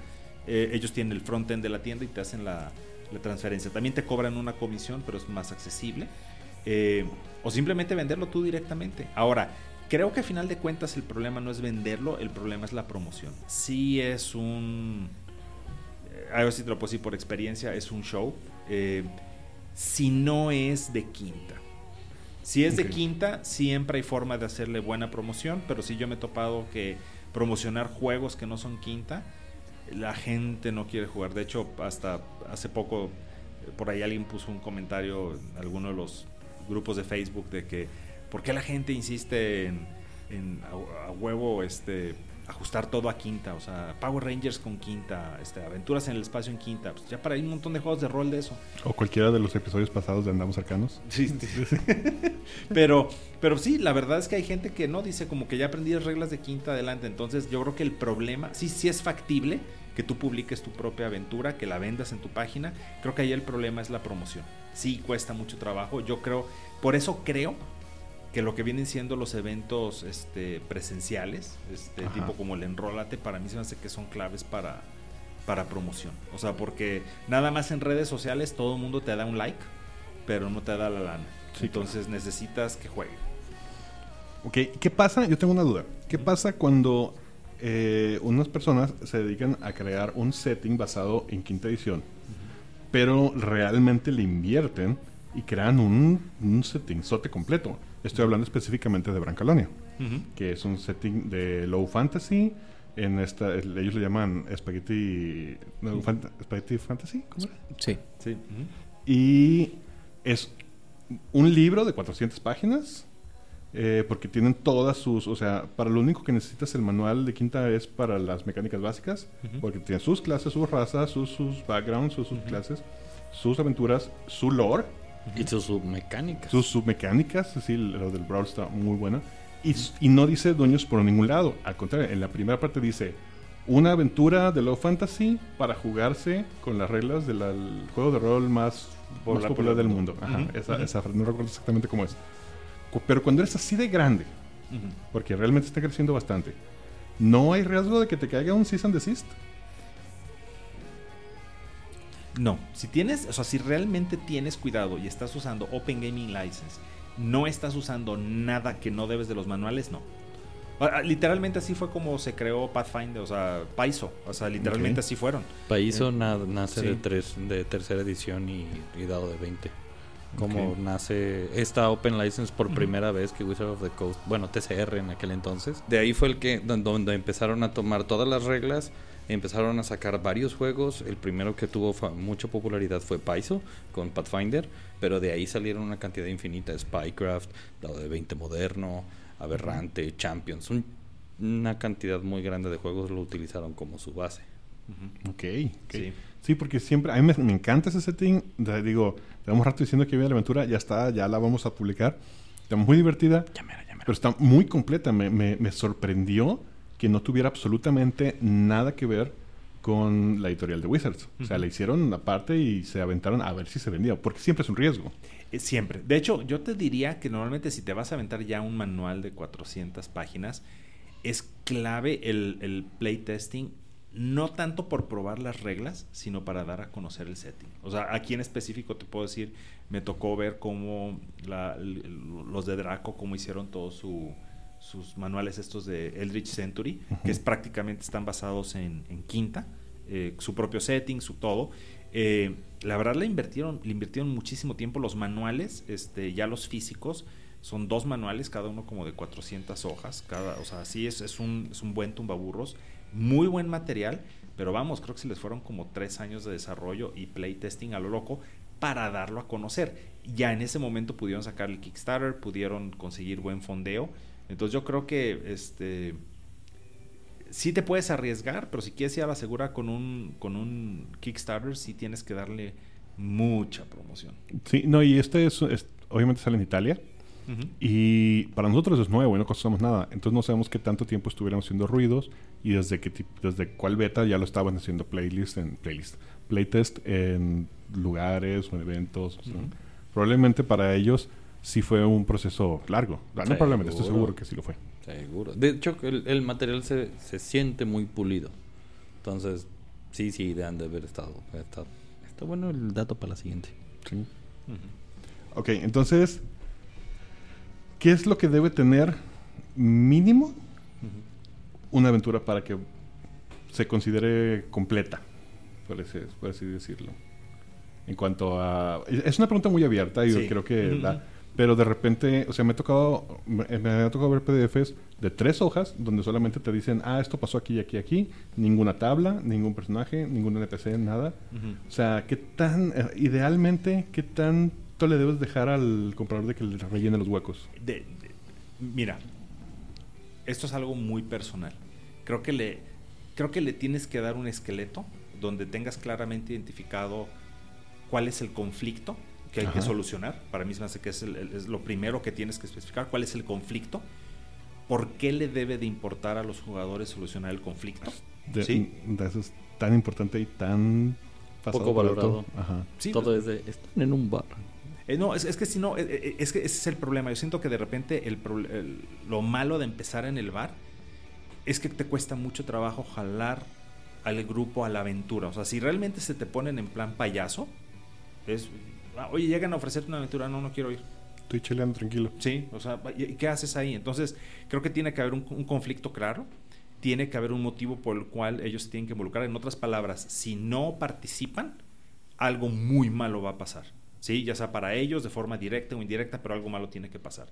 eh, ellos tienen el front-end de la tienda y te hacen la, la transferencia. También te cobran una comisión, pero es más accesible. O simplemente venderlo tú directamente. Ahora, creo que a final de cuentas el problema no es venderlo, el problema es la promoción. Sí es un... eh, A ver si te lo puedo decir por experiencia, es un show. eh, si no es de quinta. Si es de quinta, siempre hay forma de hacerle buena promoción, pero si yo me he topado que promocionar juegos que no son quinta, la gente no quiere jugar. De hecho, hasta hace poco eh, por ahí alguien puso un comentario en alguno de los grupos de Facebook de que ¿por qué la gente insiste en, en a, a huevo este ajustar todo a quinta? O sea, Power Rangers con quinta, este, aventuras en el espacio en quinta. Pues ya para ahí un montón de juegos de rol de eso. O cualquiera de los episodios pasados de Andamos Cercanos. Sí, sí. pero, pero sí, la verdad es que hay gente que no dice como que ya aprendí las reglas de quinta adelante. Entonces yo creo que el problema, sí, sí es factible que tú publiques tu propia aventura, que la vendas en tu página. Creo que ahí el problema es la promoción. Sí, cuesta mucho trabajo. Yo creo, por eso creo que lo que vienen siendo los eventos este, presenciales, este, Ajá. tipo como el Enrólate, para mí se me hace que son claves para, para promoción. O sea, porque nada más en redes sociales todo el mundo te da un like, pero no te da la lana. Sí, Entonces necesitas que juegue. Ok, ¿qué pasa? Yo tengo una duda. ¿Qué pasa cuando eh, unas personas se dedican a crear un setting basado en quinta edición, pero realmente le invierten y crean un, un setting sote completo? Estoy hablando específicamente de Brancalonia, que es un setting de low fantasy. En esta, ellos le llaman Spaghetti, no, fant- Spaghetti Fantasy. ¿cómo era? Sí. Sí. Y es un libro de 400 páginas. eh, porque tienen todas sus. O sea, para lo único que necesitas el manual de quinta es para las mecánicas básicas. Porque tiene sus clases, sus razas, sus, sus backgrounds, sus, sus clases, sus aventuras, su lore, Y sus submecánicas. sus submecánicas. Sí, lo del Brawl está muy buena. Y, y no dice dueños por ningún lado. Al contrario, en la primera parte dice. Una aventura de low fantasy para jugarse con las reglas del juego de rol más, más Popular del mundo. Ajá, Ujú, esa, ujú. esa- no recuerdo exactamente cómo es. Pero cuando eres así de grande, Ujú. porque realmente está creciendo bastante, ¿no hay riesgo de que te caiga un cease and desist? No, si tienes, o sea, si realmente tienes cuidado y estás usando Open Gaming License, no estás usando nada que no debes de los manuales, no. Ah, Literalmente así fue como se creó Pathfinder, o sea, Paizo. O sea, literalmente así fueron. Paizo na- nace sí. de, tres, de tercera edición y, y dado de 20. Como nace esta Open License por primera vez que Wizard of the Coast, bueno, TCR en aquel entonces. De ahí fue el que don- donde empezaron a tomar todas las reglas, empezaron a sacar varios juegos. El primero que tuvo fa- mucha popularidad fue Paizo con Pathfinder, pero de ahí salieron una cantidad infinita, Spycraft, dado de 20 moderno, Aberrante, Champions, un- una cantidad muy grande de juegos lo utilizaron como su base. Ok, ok. Sí. Sí, porque siempre, a mí me, me encanta ese setting. De- digo, llevamos rato diciendo que viene la aventura, ya está, ya la vamos a publicar. Está muy divertida, pero está muy completa. Me, me- me sorprendió que no tuviera absolutamente nada que ver con la editorial de Wizards. O sea, la hicieron aparte y se aventaron a ver si se vendía, porque siempre es un riesgo. Eh, Siempre. De hecho, yo te diría que normalmente si te vas a aventar ya un manual de 400 páginas, es clave el, el playtesting, no tanto por probar las reglas, sino para dar a conocer el setting. O sea, aquí en específico te puedo decir, me tocó ver cómo la- los de Draco, cómo hicieron todos su- sus manuales estos de Eldritch Century, que es prácticamente están basados en, en quinta, eh, su propio setting, su todo. Eh, la verdad le invirtieron, le invirtieron muchísimo tiempo los manuales, este, ya los físicos, son dos manuales, cada uno como de 400 hojas, cada, o sea, sí es, es, un, es un buen tumbaburros, muy buen material, pero vamos, creo que se les fueron como tres años de desarrollo y playtesting a lo loco para darlo a conocer. Ya en ese momento pudieron sacar el Kickstarter, pudieron conseguir buen fondeo, entonces yo creo que este sí te puedes arriesgar, pero si quieres ir a la segura con un, con un Kickstarter, sí tienes que darle mucha promoción. Sí, no, y este es, es- obviamente sale en Italia. Y para nosotros es nuevo y no costamos nada. Entonces no sabemos qué tanto tiempo estuvieran haciendo ruidos y desde qué desde cuál beta ya lo estaban haciendo playlist en playlist, playtest en lugares o en eventos. o sea, Ujú. Probablemente para ellos sí fue un proceso largo. No Seguro. probablemente, estoy seguro que sí lo fue. Seguro. De hecho, el, el material se, se siente muy pulido. Entonces, sí, sí, de han de haber estado. Está, está bueno el dato para la siguiente. Sí. Ok, entonces, ¿qué es lo que debe tener mínimo una aventura para que se considere completa? Por así, por así decirlo. En cuanto a... Es una pregunta muy abierta y yo creo que... Da- pero de repente, o sea, me ha tocado, me, me ha tocado ver PDFs de tres hojas donde solamente te dicen, ah, esto pasó aquí, aquí, aquí, ninguna tabla, ningún personaje, ningún NPC, nada. O sea, ¿qué tan, eh, idealmente, qué tanto le debes dejar al comprador de que le rellene los huecos? De- de- mira, esto es algo muy personal. Creo que le, creo que le tienes que dar un esqueleto donde tengas claramente identificado cuál es el conflicto que hay que solucionar. Para mí se me hace que es, el- el- es lo primero que tienes que especificar, cuál es el conflicto, por qué le debe de importar a los jugadores solucionar el conflicto. De, Sí. de eso es tan importante y tan pasado Poco valorado. Ajá. Sí, Todo es de, están en un bar. Eh, no, es, es que si no, eh, eh, es que ese es el problema. Yo siento que de repente el, lo malo de empezar en el bar es que te cuesta mucho trabajo jalar al grupo a la aventura. O sea, si realmente se te ponen en plan payaso, es, oye, llegan a ofrecerte una aventura, no, no quiero ir. Estoy cheleando tranquilo. Sí, o sea, ¿y qué haces ahí? Entonces, creo que tiene que haber un, un conflicto claro, tiene que haber un motivo por el cual ellos se tienen que involucrar. En otras palabras, si no participan, algo muy malo va a pasar. ¿Sí? Ya sea para ellos de forma directa o indirecta, pero algo malo tiene que pasar.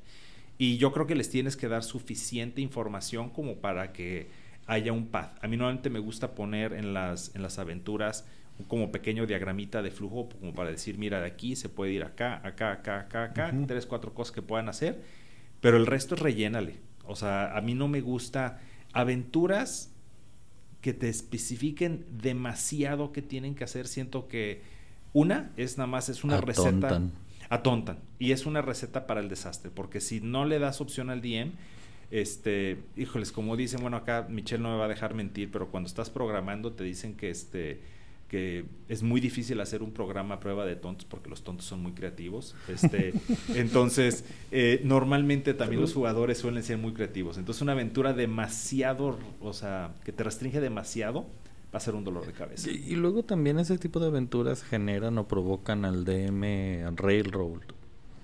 Y yo creo que les tienes que dar suficiente información como para que haya un path. A mí normalmente me gusta poner en las, en las aventuras como pequeño diagramita de flujo, como para decir, mira, de aquí se puede ir acá, acá, acá, acá, acá, tres, cuatro cosas que puedan hacer, pero el resto es rellénale. O sea, a mí no me gusta aventuras que te especifiquen demasiado que tienen que hacer. Siento que una es nada más, es una receta Atontan. atontan. Y es una receta para el desastre. Porque si no le das opción al DM, este, híjoles, como dicen, bueno, acá Michelle no me va a dejar mentir, pero cuando estás programando te dicen que este que es muy difícil hacer un programa a prueba de tontos porque los tontos son muy creativos. Este, entonces, eh, normalmente también los jugadores suelen ser muy creativos. Entonces, una aventura demasiado, o sea, que te restringe demasiado, va a ser un dolor de cabeza. Y, y luego también ese tipo de aventuras generan o provocan al DM Railroad.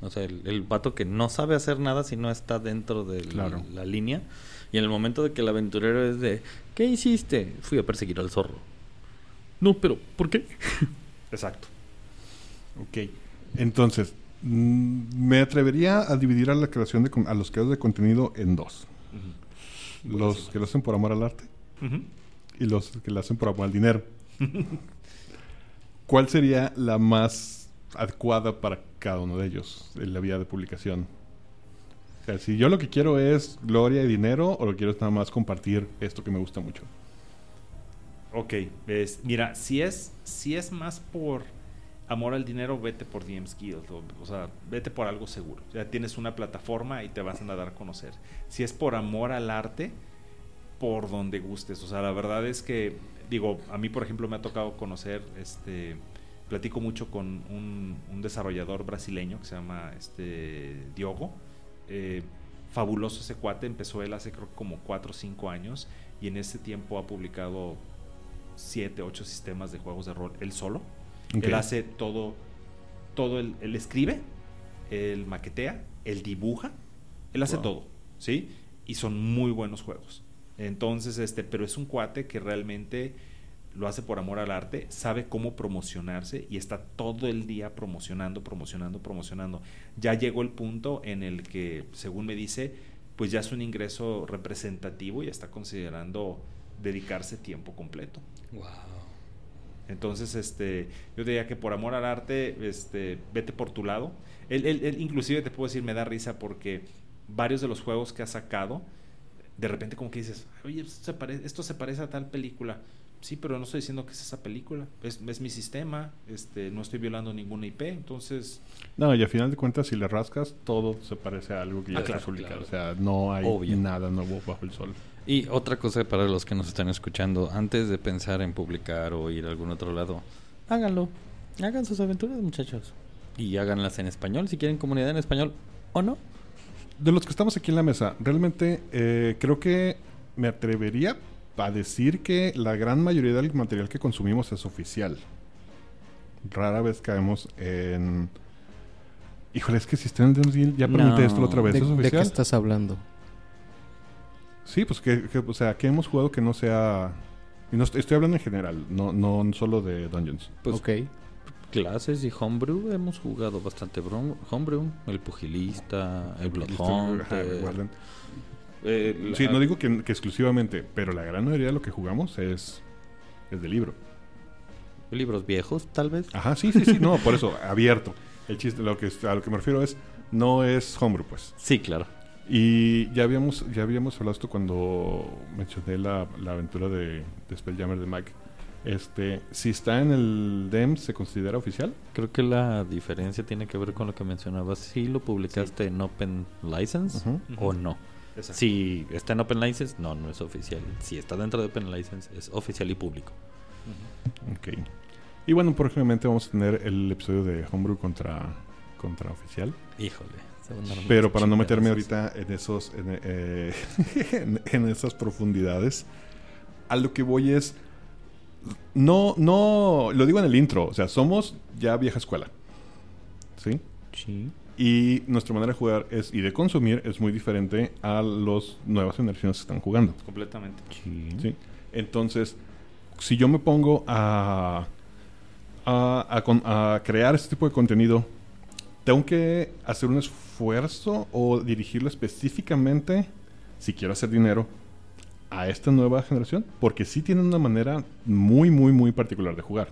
O sea, el, el vato que no sabe hacer nada si no está dentro de la línea. Y en el momento de que el aventurero es de, ¿qué hiciste? Fui a perseguir al zorro. No, pero ¿por qué? Exacto. Ok. Entonces, mm, me atrevería a dividir a la creación de con- a los creadores de contenido en dos. Los que lo hacen por amor al arte y los que lo hacen por amor al dinero. ¿Cuál sería la más adecuada para cada uno de ellos en la vía de publicación? O sea, si yo lo que quiero es gloria y dinero o lo que quiero es nada más compartir esto que me gusta mucho. Ok, mira, si es, si es más por amor al dinero, vete por DMs Guild. O, sea, vete por algo seguro. Ya tienes una plataforma y te vas a dar a conocer. Si es por amor al arte, por donde gustes. O sea, la verdad es que, digo, a mí, por ejemplo, me ha tocado conocer, este, platico mucho con un, desarrollador brasileño que se llama este, Diogo. Eh, fabuloso ese cuate, empezó él hace creo como 4 o 5 años y en ese tiempo ha publicado 7, 8 sistemas de juegos de rol él solo. Él hace todo, todo, él, él escribe, él maquetea, él dibuja, él hace Wow. todo, ¿sí? Y son muy buenos juegos. Entonces, este, pero es un cuate que realmente lo hace por amor al arte, sabe cómo promocionarse y está todo el día promocionando, promocionando, promocionando. Ya llegó el punto en el que, según me dice, pues ya es un ingreso representativo y está considerando dedicarse tiempo completo. Wow. Entonces, este, yo diría que por amor al arte, este, vete por tu lado. Él, él- él inclusive te puedo decir, me da risa porque varios de los juegos que ha sacado, de repente como que dices, oye, esto se, pare- esto se parece a tal película. Sí, pero no estoy diciendo que es esa película. Es, es mi sistema, este, no estoy violando ninguna IP, entonces... No, y al final de cuentas, si le rascas, todo se parece a algo que ya Ah, está claro, publicado. claro. O sea, no hay Obvio. nada nuevo bajo el sol. Y otra cosa para los que nos están escuchando, antes de pensar en publicar o ir a algún otro lado, háganlo. Hagan sus aventuras, muchachos. Y háganlas en español, si quieren comunidad en español o no. De los que estamos aquí en la mesa, realmente eh, creo que me atrevería a decir que la gran mayoría del material que consumimos es oficial. Rara vez caemos en... Híjole, es que si está en el Dems Guild, ya pregunté No. esto la otra vez, ¿De, ¿es de qué estás hablando? Sí, pues que, que, o sea, que hemos jugado que no sea... Y no est- estoy hablando en general, no, no solo de Dungeons. Pues ok. clases y homebrew, hemos jugado bastante brom- homebrew. El pugilista, el bloodhunter. recuerden. eh, la- Sí, no digo que, que exclusivamente, pero la gran mayoría de lo que jugamos es, es de libro. libros viejos, tal vez. Ajá, sí, sí, sí, no, por eso, abierto. El chiste, lo que, a lo que me refiero es, no es homebrew, pues. Sí, claro. Y ya habíamos, ya habíamos hablado esto cuando mencioné la, la aventura de, de Spelljammer de Mike. Este, si está en el DEM, ¿se considera oficial? Creo que la diferencia tiene que ver con lo que mencionabas. Si lo publicaste en Open License o no. Exacto. Si está en Open License, no, no es oficial. Si está dentro de Open License, es oficial y público. Ok. Y bueno, próximamente vamos a tener el episodio de Homebrew contra, contra oficial. Híjole. Pero para no meterme ahorita en esos en, eh, en- en esas profundidades, a lo que voy es no no lo digo en el intro, o sea, somos ya vieja escuela. ¿Sí? Sí. Y nuestra manera de jugar es y de consumir es muy diferente a las nuevas generaciones que están jugando. Completamente. ¿sí? Entonces, si yo me pongo a, a, a a crear este tipo de contenido, tengo que hacer un esfuerzo o dirigirlo específicamente, si quiero hacer dinero, a esta nueva generación, porque sí tienen una manera muy, muy, muy particular de jugar.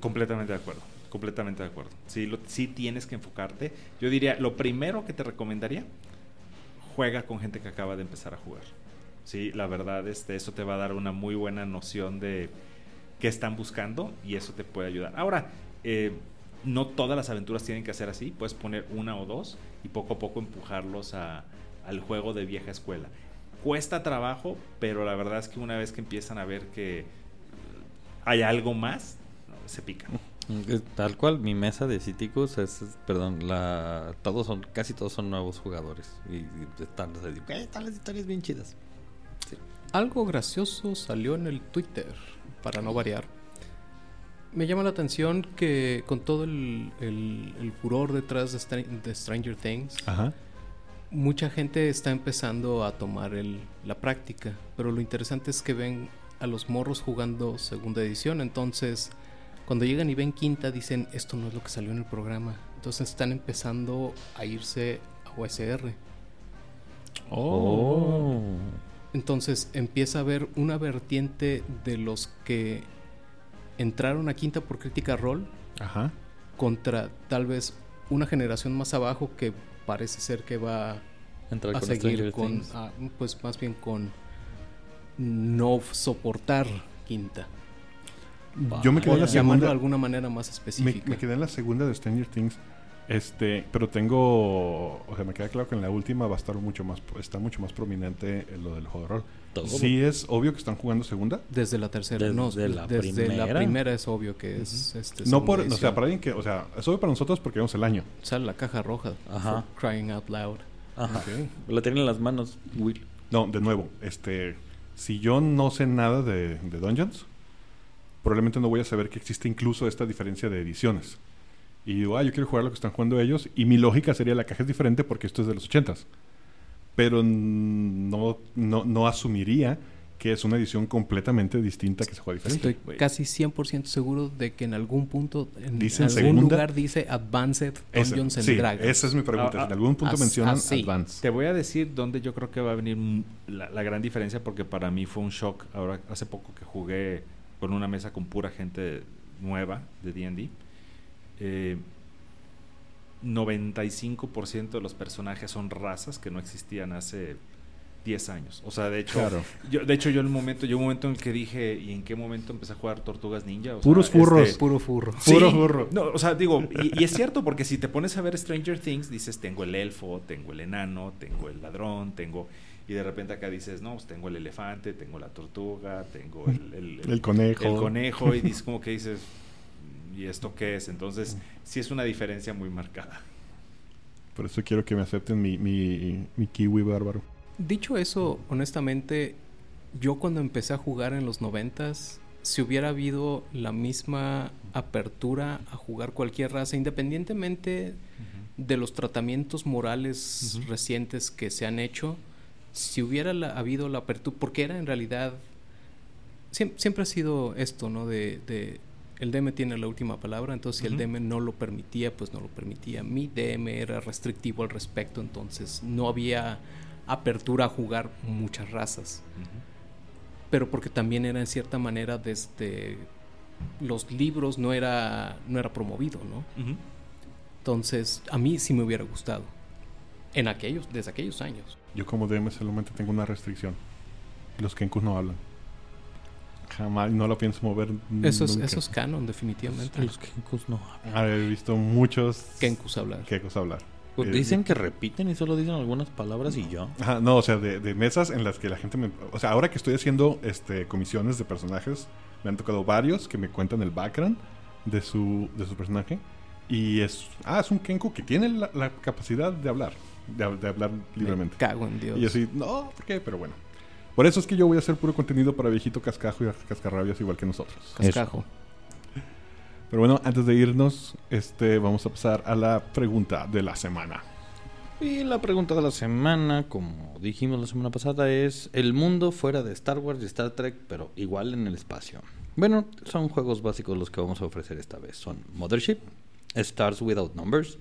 Completamente de acuerdo. Completamente de acuerdo. Sí, lo- sí tienes que enfocarte. Yo diría, lo primero que te recomendaría, juega con gente que acaba de empezar a jugar. Sí, la verdad, este, eso te va a dar una muy buena noción de qué están buscando y eso te puede ayudar. Ahora, eh, no todas las aventuras tienen que ser así. Puedes poner una o dos y poco a poco empujarlos a- al juego de vieja escuela. Cuesta trabajo, pero la verdad es que una vez que empiezan a ver que hay algo más, se pican. Es Tal cual, mi mesa de cíticos es, es- perdón, la, todos son, casi todos son nuevos jugadores. Y, y están, o sea, digo, "Eh, están las historias bien chidas. Algo gracioso salió en el Twitter, para no variar. Me llama la atención que con todo el, el- el furor detrás de, Stra- de Stranger Things, Ajá. mucha gente está empezando a tomar el, la práctica, pero lo interesante es que ven a los morros jugando segunda edición, entonces cuando llegan y ven quinta dicen esto no es lo que salió en el programa, entonces están empezando a irse a OSR. Oh. Entonces empieza a haber una vertiente de los que entraron a quinta por crítica rol Ajá. contra tal vez una generación más abajo que parece ser que va Entrar a con seguir con, ah, pues más bien con no soportar quinta. Yo me quedé en la segunda. de alguna manera más Me, específica. me quedé en la segunda de Stranger Things. Este, pero tengo, o sea, me queda claro que en la última va a estar mucho más, está mucho más prominente en lo del juego de rol. Todo. Sí es obvio que están jugando segunda. Desde la tercera, no, Desde la desde la primera. primera es obvio que es este, No por, o sea, para alguien que, o sea, es obvio para nosotros porque vemos el año. Sale la caja roja. Ajá. Crying out loud. Ajá. La tienen en las manos, Will. No, de nuevo, este, si yo no sé nada de, de Dungeons, probablemente no voy a saber que existe incluso esta diferencia de ediciones. Y digo, ah, yo quiero jugar lo que están jugando ellos. Y mi lógica sería la caja es diferente porque esto es de los ochentas. Pero no, no, no asumiría que es una edición completamente distinta que se juega diferente. Estoy casi 100% seguro de que en algún punto, en Dice en algún segunda. lugar dice Advanced Dungeons and sí, Dragons. esa es mi pregunta. Ah, ah, en algún punto as- mencionan así. Advance. Te voy a decir dónde yo creo que va a venir la, la gran diferencia porque para mí fue un shock. Ahora, hace poco que jugué con una mesa con pura gente nueva de D&D. Eh, 95% de los personajes son razas que no existían hace 10 años. O sea, de hecho, Claro. yo, de hecho yo en el momento, yo un momento en el que dije, ¿y en qué momento empecé a jugar Tortugas Ninja? O sea, Puros furros. este, Puro furro. Puro Sí. burro. No, o sea, digo, y, y es cierto porque si te pones a ver Stranger Things, dices, tengo el elfo, tengo el enano, tengo el ladrón, tengo... Y de repente acá dices, no, pues tengo el elefante, tengo la tortuga, tengo el, el- El conejo. el conejo, y dices como que dices, ¿y esto qué es? Entonces, sí es una diferencia muy marcada. Por eso quiero que me acepten mi, mi, mi kiwi bárbaro. Dicho eso, honestamente, yo cuando empecé a jugar en los noventas, si hubiera habido la misma apertura a jugar cualquier raza, independientemente de los tratamientos morales recientes que se han hecho, si hubiera la- habido la apertura, porque era en realidad, siem- siempre, ha sido esto, ¿no? De, de- el DM tiene la última palabra, entonces si el. DM no lo permitía, pues no lo permitía. Mi DM era restrictivo al respecto, entonces no había apertura a jugar muchas razas. Pero porque también era en cierta manera desde los libros no era no era promovido, ¿no? Entonces, a mí sí me hubiera gustado. En aquellos, desde aquellos años. Yo como DM solamente tengo una restricción. Los Kenkus no hablan. Jamás, no lo pienso mover Eso es, nunca. eso es canon, definitivamente. Los Kenkus no hablan. Ah, he visto muchos Kenkus hablar. Kenkus hablar. Pues Eh, dicen que repiten y solo dicen algunas palabras y yo. Ajá, no, o sea, de, de mesas en las que la gente me... O sea, ahora que estoy haciendo este, comisiones de personajes, me han tocado varios que me cuentan el background de su, de su personaje. Y es... Ah, es un Kenku que tiene la, la capacidad de hablar. De, hab- de hablar libremente. Me cago en Dios. Y así, no, ¿por qué? Pero bueno. Por eso es que yo voy a hacer puro contenido para viejito cascajo y cascarrabias igual que nosotros. Cascajo. Pero bueno, antes de irnos, este, vamos a pasar a la pregunta de la semana. Y la pregunta de la semana, como dijimos la semana pasada, es el mundo fuera de Star Wars y Star Trek, pero igual en el espacio. Bueno, son juegos básicos los que vamos a ofrecer esta vez. Son Mothership, Stars Without Numbers,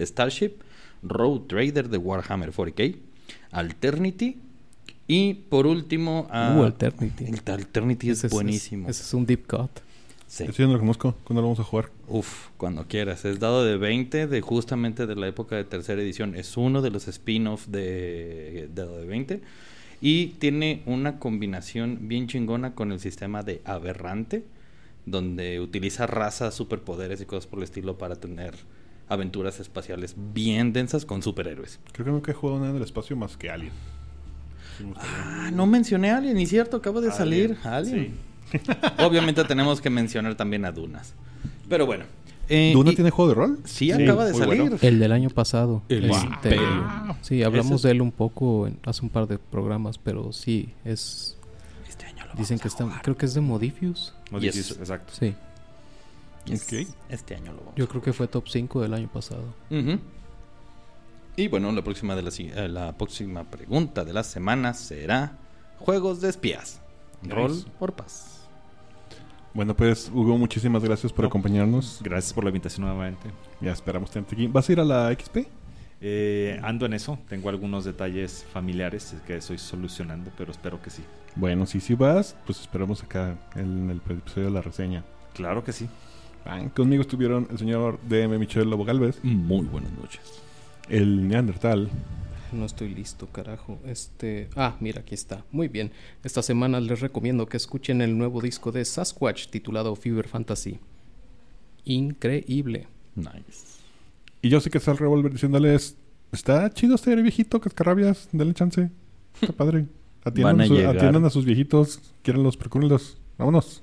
Starship, Road Trader de Warhammer 40k, Alternity y por último... ah, Uh, Alternity. El Alternity es buenísimo. Ese es un deep cut. Sí. Ese yo no lo conozco. ¿Cuándo lo vamos a jugar? Uf, cuando quieras. Es dado de 20 de justamente de la época de tercera edición. Es uno de los spin-off de dado de 20. Y tiene una combinación bien chingona con el sistema de aberrante, donde utiliza razas, superpoderes y cosas por el estilo para tener aventuras espaciales bien densas con superhéroes. Creo que nunca he jugado nada del espacio más que Alien. Sí. Ah, no mencioné a Alien, ¿y cierto? Acaba de salir Alien. Obviamente tenemos que mencionar también a Dunas. Pero bueno. eh, ¿Duna y- tiene juego de rol? Sí, acaba de salir. bueno. El del año pasado. El Este. Sí, hablamos Ese de él un poco en- hace un par de programas, pero sí, es... Este año lo Dicen vamos que a está... jugar. Creo que es de Modifius. Modifius, Yes. exacto. Sí, Yes. Ok. Este año lo vamos yo creo que fue top 5 del año pasado. Y bueno, la próxima, de la, eh, la próxima pregunta de la semana será Juegos de espías. Rol por paz. Bueno, pues, Hugo, muchísimas gracias por No. acompañarnos. Gracias por la invitación nuevamente. Ya esperamos tenerte aquí. ¿Vas a ir a la XP? Eh, ando en eso, tengo algunos detalles familiares que estoy solucionando, pero espero que sí. Bueno, si sí vas, pues esperamos acá en el episodio de la reseña. Claro que sí. Conmigo estuvieron el señor DM Michel Lobo Galvez, Muy buenas noches. El Neandertal, No estoy listo, carajo. Este. Ah, mira, aquí está. Muy bien. Esta semana les recomiendo que escuchen el nuevo disco de Sasquatch titulado Fever Fantasy. Increíble. Nice. y yo sé que está el Revolver diciéndoles, está chido este viejito, cascarrabias, denle chance. Está padre. Atiendan, Van a su- llegar. atiendan a sus viejitos, quieren los precúrlenlos. Vámonos.